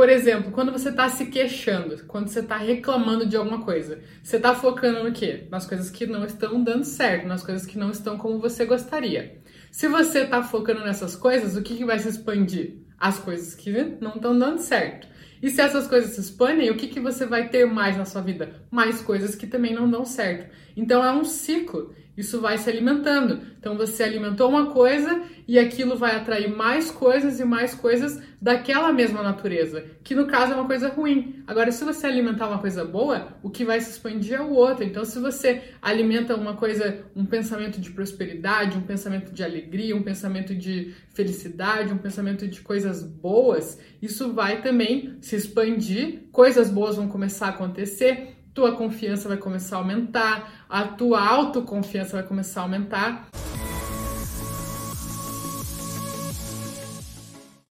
Por exemplo, quando você está se queixando, quando você está reclamando de alguma coisa, você está focando no quê? Nas coisas que não estão dando certo, nas coisas que não estão como você gostaria. Se você está focando nessas coisas, o que, que vai se expandir? As coisas que não estão dando certo. E se essas coisas se expandem, o que, que você vai ter mais na sua vida? Mais coisas que também não dão certo. Então é um ciclo. Isso vai se alimentando. Então você alimentou uma coisa e aquilo vai atrair mais coisas e mais coisas daquela mesma natureza, que no caso é uma coisa ruim. Agora, se você alimentar uma coisa boa, o que vai se expandir é o outro. Então, se você alimenta uma coisa, um pensamento de prosperidade, um pensamento de alegria, um pensamento de felicidade, um pensamento de coisas boas, isso vai também se expandir, coisas boas vão começar a acontecer tua confiança vai começar a aumentar, a tua autoconfiança vai começar a aumentar.